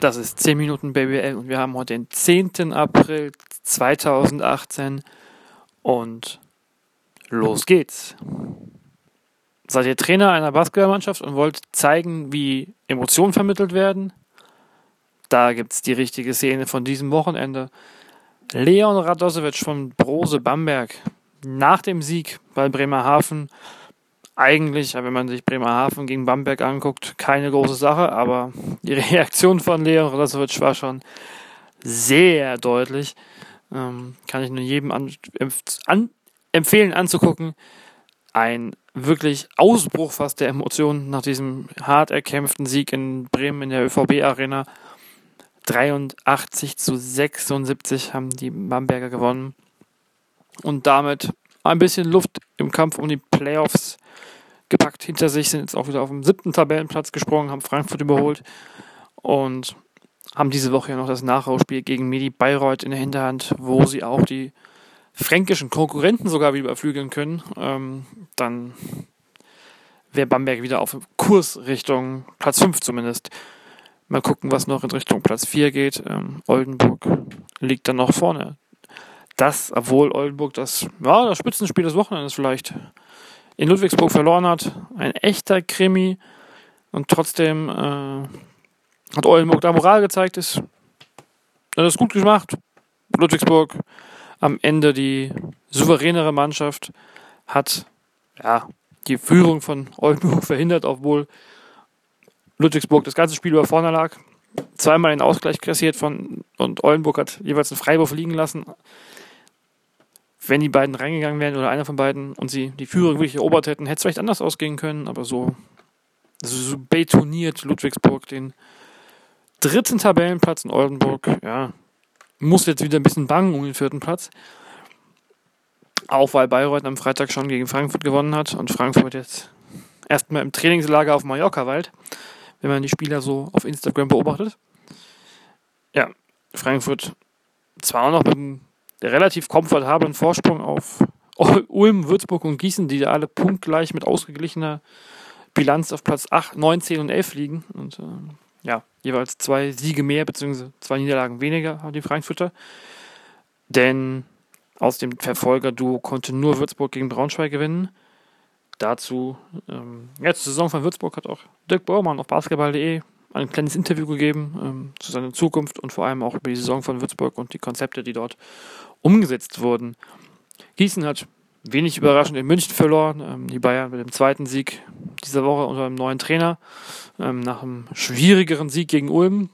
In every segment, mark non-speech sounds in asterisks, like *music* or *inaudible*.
Das ist 10 Minuten BBL und wir haben heute den 10. April 2018 und los geht's. Seid ihr Trainer einer Basketballmannschaft und wollt zeigen, wie Emotionen vermittelt werden? Da gibt's die richtige Szene von diesem Wochenende. Leon Radosevic von Brose Bamberg nach dem Sieg bei Bremerhaven eigentlich, wenn man sich Bremerhaven gegen Bamberg anguckt, keine große Sache, aber die *laughs* Reaktion von Leon Radosovic war schon sehr deutlich. Ähm, kann ich nur jedem an, an, empfehlen anzugucken. Ein wirklich Ausbruch fast der Emotionen nach diesem hart erkämpften Sieg in Bremen in der ÖVB Arena. 83 zu 76 haben die Bamberger gewonnen und damit ein bisschen Luft im Kampf um die Playoffs gepackt hinter sich, sind jetzt auch wieder auf dem siebten Tabellenplatz gesprungen, haben Frankfurt überholt und haben diese Woche ja noch das Nachholspiel gegen Medi Bayreuth in der Hinterhand, wo sie auch die fränkischen Konkurrenten sogar wieder überflügeln können. Ähm, dann wäre Bamberg wieder auf Kurs Richtung Platz 5 zumindest. Mal gucken, was noch in Richtung Platz 4 geht. Ähm, Oldenburg liegt dann noch vorne. Das, obwohl Oldenburg das, ja, das Spitzenspiel des Wochenendes vielleicht in Ludwigsburg verloren hat. Ein echter Krimi. Und trotzdem äh, hat Oldenburg da Moral gezeigt. Ist, hat das gut gemacht. Ludwigsburg am Ende die souveränere Mannschaft hat ja, die Führung von Oldenburg *laughs* verhindert, obwohl Ludwigsburg das ganze Spiel über vorne lag. Zweimal den Ausgleich kassiert von und Oldenburg hat jeweils einen Freiwurf liegen lassen wenn die beiden reingegangen wären oder einer von beiden und sie die Führung wirklich erobert hätten, hätte es vielleicht anders ausgehen können, aber so, so betoniert Ludwigsburg den dritten Tabellenplatz in Oldenburg, ja, muss jetzt wieder ein bisschen bangen um den vierten Platz. Auch weil Bayreuth am Freitag schon gegen Frankfurt gewonnen hat und Frankfurt jetzt erstmal im Trainingslager auf Mallorca weilt, wenn man die Spieler so auf Instagram beobachtet. Ja, Frankfurt zwar auch noch mit einem relativ komfortablen Vorsprung auf *laughs* Ulm, Würzburg und Gießen, die alle punktgleich mit ausgeglichener Bilanz auf Platz 8, 9, 10 und 11 liegen. Und äh, ja, jeweils zwei Siege mehr bzw. zwei Niederlagen weniger haben die Frankfurter. Denn aus dem Verfolger-Duo konnte nur Würzburg gegen Braunschweig gewinnen. Dazu, ähm, ja, zur Saison von Würzburg hat auch Dirk Baumann auf basketball.de ein kleines Interview gegeben ähm, zu seiner Zukunft und vor allem auch über die Saison von Würzburg und die Konzepte, die dort umgesetzt wurden. Gießen hat wenig überraschend in München verloren. Ähm, die Bayern mit dem zweiten Sieg dieser Woche unter einem neuen Trainer. Ähm, nach einem schwierigeren Sieg gegen Ulm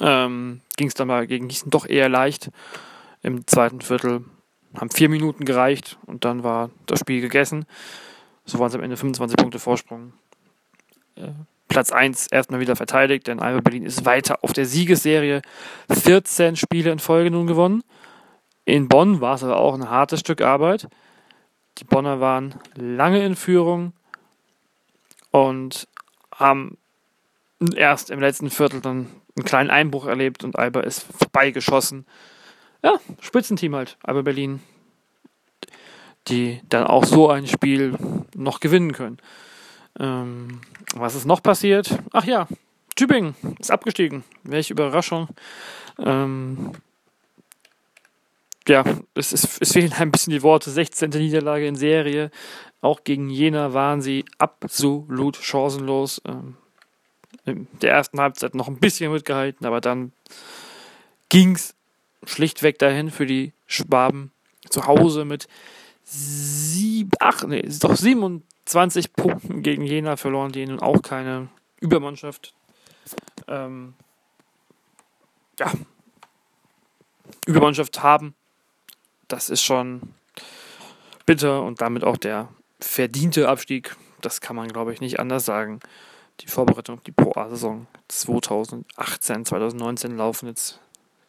ähm, ging es dann mal gegen Gießen doch eher leicht. Im zweiten Viertel haben vier Minuten gereicht und dann war das Spiel gegessen. So waren es am Ende 25 Punkte Vorsprung. Äh, Platz 1 erstmal wieder verteidigt, denn Alba Berlin ist weiter auf der Siegesserie. 14 Spiele in Folge nun gewonnen. In Bonn war es aber auch ein hartes Stück Arbeit. Die Bonner waren lange in Führung und haben erst im letzten Viertel dann einen kleinen Einbruch erlebt und Alba ist vorbeigeschossen. Ja, Spitzenteam halt, Alba Berlin, die dann auch so ein Spiel noch gewinnen können. Ähm, was ist noch passiert? Ach ja, Tübingen ist abgestiegen. Welche Überraschung. Ähm, ja, es, ist, es fehlen ein bisschen die Worte. 16. Niederlage in Serie. Auch gegen Jena waren sie absolut chancenlos. Ähm, in der ersten Halbzeit noch ein bisschen mitgehalten, aber dann ging es schlichtweg dahin für die Schwaben zu Hause mit sieben, ach nee, doch 27 Punkten gegen Jena verloren, die nun auch keine Übermannschaft. Ähm, ja, Übermannschaft haben das ist schon bitter und damit auch der verdiente Abstieg. Das kann man, glaube ich, nicht anders sagen. Die Vorbereitung auf die Pro A-Saison 2018, 2019 laufen jetzt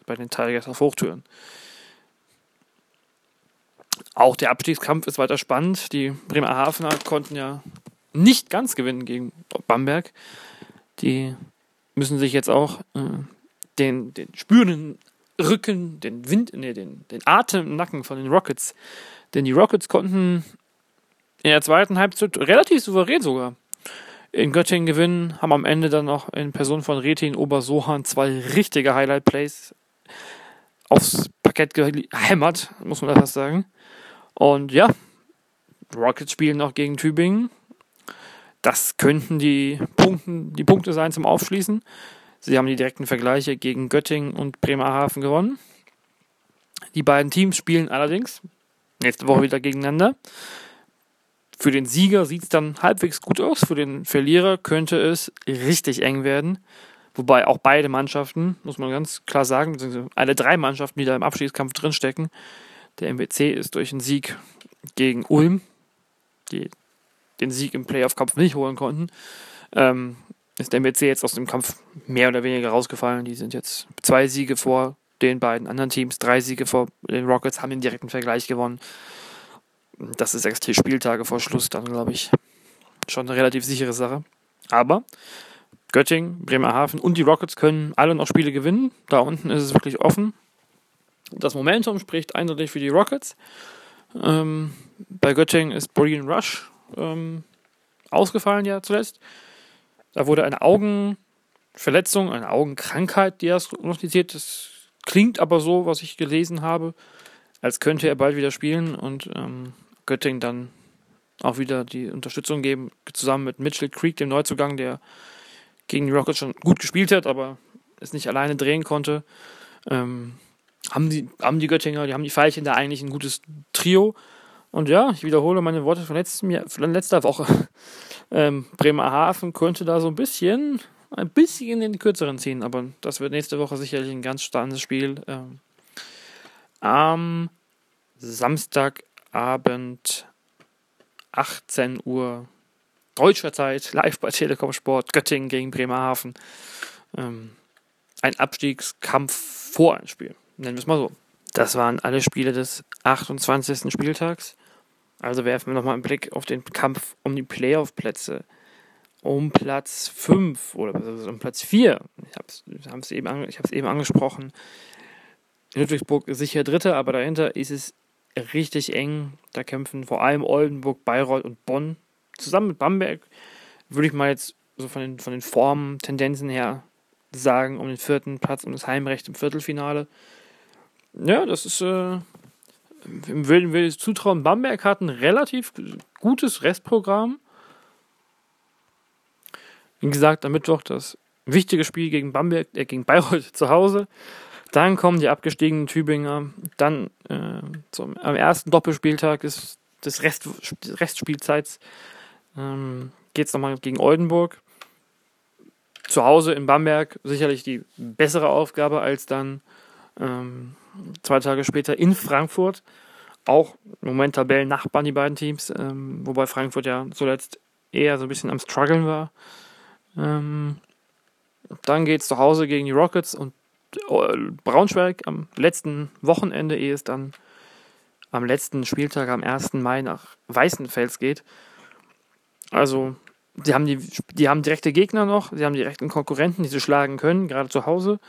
bei den Tigers auf Hochtüren. Auch der Abstiegskampf ist weiter spannend. Die Bremerhavener konnten ja nicht ganz gewinnen gegen Bamberg. Die müssen sich jetzt auch äh, den, den spürenden Rücken, den Wind, nee, den, den Atem im Nacken von den Rockets. Denn die Rockets konnten in der zweiten Halbzeit relativ souverän sogar in Göttingen gewinnen, haben am Ende dann noch in Person von Retin Obersohan zwei richtige Highlight-Plays aufs Parkett gehämmert, muss man das sagen. Und ja, Rockets spielen noch gegen Tübingen. Das könnten die, Punkten, die Punkte sein zum Aufschließen. Sie haben die direkten Vergleiche gegen Göttingen und Bremerhaven gewonnen. Die beiden Teams spielen allerdings nächste Woche wieder gegeneinander. Für den Sieger sieht es dann halbwegs gut aus. Für den Verlierer könnte es richtig eng werden. Wobei auch beide Mannschaften, muss man ganz klar sagen, beziehungsweise alle drei Mannschaften, die da im Abschiedskampf drinstecken. Der MBC ist durch einen Sieg gegen Ulm, die den Sieg im Playoff-Kampf nicht holen konnten, ähm, ist der MBC jetzt aus dem Kampf mehr oder weniger rausgefallen. Die sind jetzt zwei Siege vor den beiden anderen Teams, drei Siege vor den Rockets, haben den direkten Vergleich gewonnen. Das ist sechs Spieltage vor Schluss dann, glaube ich, schon eine relativ sichere Sache. Aber Göttingen, Bremerhaven und die Rockets können alle noch Spiele gewinnen. Da unten ist es wirklich offen. Das Momentum spricht eindeutig für die Rockets. Ähm, bei Göttingen ist Brian Rush ähm, ausgefallen ja zuletzt. Da wurde eine Augenverletzung, eine Augenkrankheit diagnostiziert. Das klingt aber so, was ich gelesen habe, als könnte er bald wieder spielen und ähm, Göttingen dann auch wieder die Unterstützung geben, zusammen mit Mitchell Creek, dem Neuzugang, der gegen die Rockets schon gut gespielt hat, aber es nicht alleine drehen konnte. Ähm, haben, die, haben die Göttinger, die haben die Veilchen da eigentlich ein gutes Trio. Und ja, ich wiederhole meine Worte von, letztem Jahr, von letzter Woche. *laughs* Ähm, Bremerhaven könnte da so ein bisschen, ein bisschen in den kürzeren ziehen, aber das wird nächste Woche sicherlich ein ganz spannendes Spiel. Ähm, am Samstagabend 18 Uhr deutscher Zeit, live bei Telekom Sport, Göttingen gegen Bremerhaven. Ähm, ein Abstiegskampf vor ein Spiel, nennen wir es mal so. Das waren alle Spiele des 28. Spieltags. Also werfen wir nochmal einen Blick auf den Kampf um die Playoff-Plätze. Um Platz 5 oder um Platz 4. Ich habe es eben, eben angesprochen. Ludwigsburg ist sicher Dritter, aber dahinter ist es richtig eng. Da kämpfen vor allem Oldenburg, Bayreuth und Bonn zusammen mit Bamberg würde ich mal jetzt so von den, von den Formen, Tendenzen her sagen, um den vierten Platz, um das Heimrecht im Viertelfinale. Ja, das ist, äh, würden wir zutrauen. Bamberg hat ein relativ gutes Restprogramm. Wie gesagt, am Mittwoch das wichtige Spiel gegen Bamberg, äh, gegen Bayreuth *laughs* zu Hause. Dann kommen die abgestiegenen Tübinger. Dann äh, zum, am ersten Doppelspieltag ist des Rest, Restspielzeits ähm, geht es nochmal gegen Oldenburg. Zu Hause in Bamberg sicherlich die bessere Aufgabe als dann ähm, zwei Tage später in Frankfurt. Auch im Moment Tabellen-Nachbarn, die beiden Teams, ähm, wobei Frankfurt ja zuletzt eher so ein bisschen am Struggeln war. Ähm, dann geht es zu Hause gegen die Rockets und äh, Braunschweig am letzten Wochenende, ehe es dann am letzten Spieltag am 1. Mai nach Weißenfels geht. Also, die haben, die, die haben direkte Gegner noch, sie haben direkten Konkurrenten, die sie schlagen können, gerade zu Hause.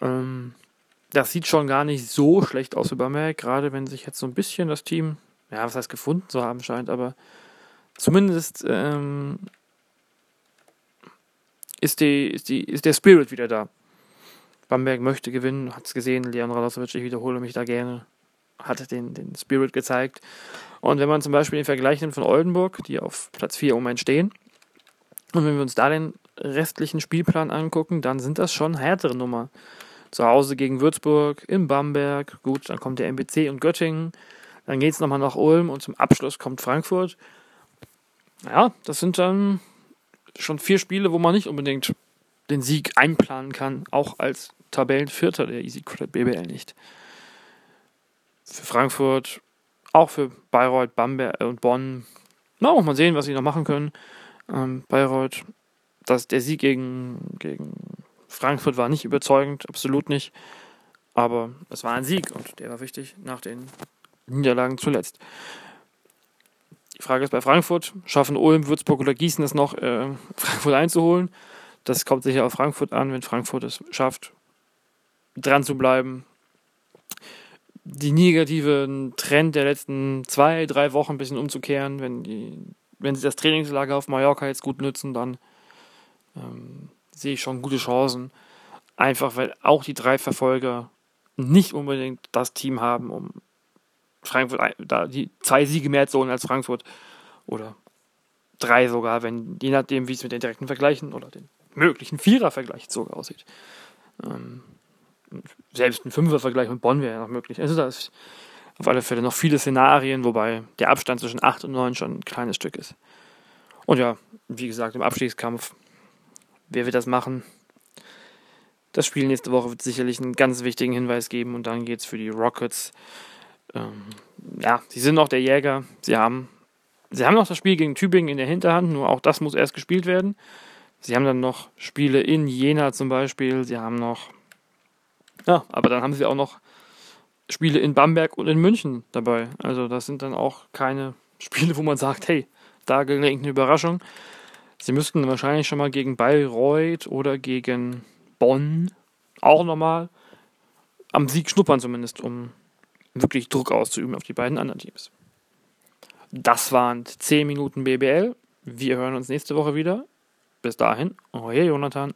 Ähm, das sieht schon gar nicht so schlecht aus für Bamberg, gerade wenn sich jetzt so ein bisschen das Team, ja, was heißt gefunden zu haben scheint, aber zumindest ähm, ist, die, ist, die, ist der Spirit wieder da. Bamberg möchte gewinnen, hat es gesehen, Leon Radosovic, ich wiederhole mich da gerne, hat den, den Spirit gezeigt. Und wenn man zum Beispiel den Vergleich nimmt von Oldenburg, die auf Platz 4 im stehen, und wenn wir uns da den restlichen Spielplan angucken, dann sind das schon härtere Nummern. Zu Hause gegen Würzburg, in Bamberg, gut, dann kommt der MBC und Göttingen, dann geht es nochmal nach Ulm und zum Abschluss kommt Frankfurt. Ja, das sind dann schon vier Spiele, wo man nicht unbedingt den Sieg einplanen kann, auch als Tabellenvierter der Easy Credit BBL nicht. Für Frankfurt auch für Bayreuth, Bamberg und Bonn. Na, auch mal sehen, was sie noch machen können. Ähm, Bayreuth, das, der Sieg gegen, gegen Frankfurt war nicht überzeugend, absolut nicht. Aber es war ein Sieg und der war wichtig nach den Niederlagen zuletzt. Die Frage ist bei Frankfurt, schaffen Ulm, Würzburg oder Gießen es noch, äh, *laughs* Frankfurt einzuholen? Das kommt sicher auf Frankfurt an, wenn Frankfurt es schafft, dran zu bleiben, die negativen Trend der letzten zwei, drei Wochen ein bisschen umzukehren, wenn die wenn sie das Trainingslager auf Mallorca jetzt gut nutzen, dann ähm, sehe ich schon gute Chancen. Einfach weil auch die drei Verfolger nicht unbedingt das Team haben, um Frankfurt da die zwei Siege mehr zu holen als Frankfurt. Oder drei sogar, wenn, je nachdem, wie es mit den direkten Vergleichen oder den möglichen Vierer-Vergleich sogar aussieht. Ähm, selbst ein Fünfer-Vergleich mit Bonn wäre ja noch möglich. Also da ist auf alle Fälle noch viele Szenarien, wobei der Abstand zwischen 8 und 9 schon ein kleines Stück ist. Und ja, wie gesagt, im Abstiegskampf, wer wird das machen? Das Spiel nächste Woche wird sicherlich einen ganz wichtigen Hinweis geben und dann geht es für die Rockets. Ähm, ja, sie sind noch der Jäger. Sie haben, sie haben noch das Spiel gegen Tübingen in der Hinterhand, nur auch das muss erst gespielt werden. Sie haben dann noch Spiele in Jena zum Beispiel. Sie haben noch, ja, aber dann haben sie auch noch Spiele in Bamberg und in München dabei. Also das sind dann auch keine Spiele, wo man sagt, hey, da gelingt eine Überraschung. Sie müssten wahrscheinlich schon mal gegen Bayreuth oder gegen Bonn auch nochmal am Sieg schnuppern zumindest, um wirklich Druck auszuüben auf die beiden anderen Teams. Das waren 10 Minuten BBL. Wir hören uns nächste Woche wieder. Bis dahin, euer Jonathan.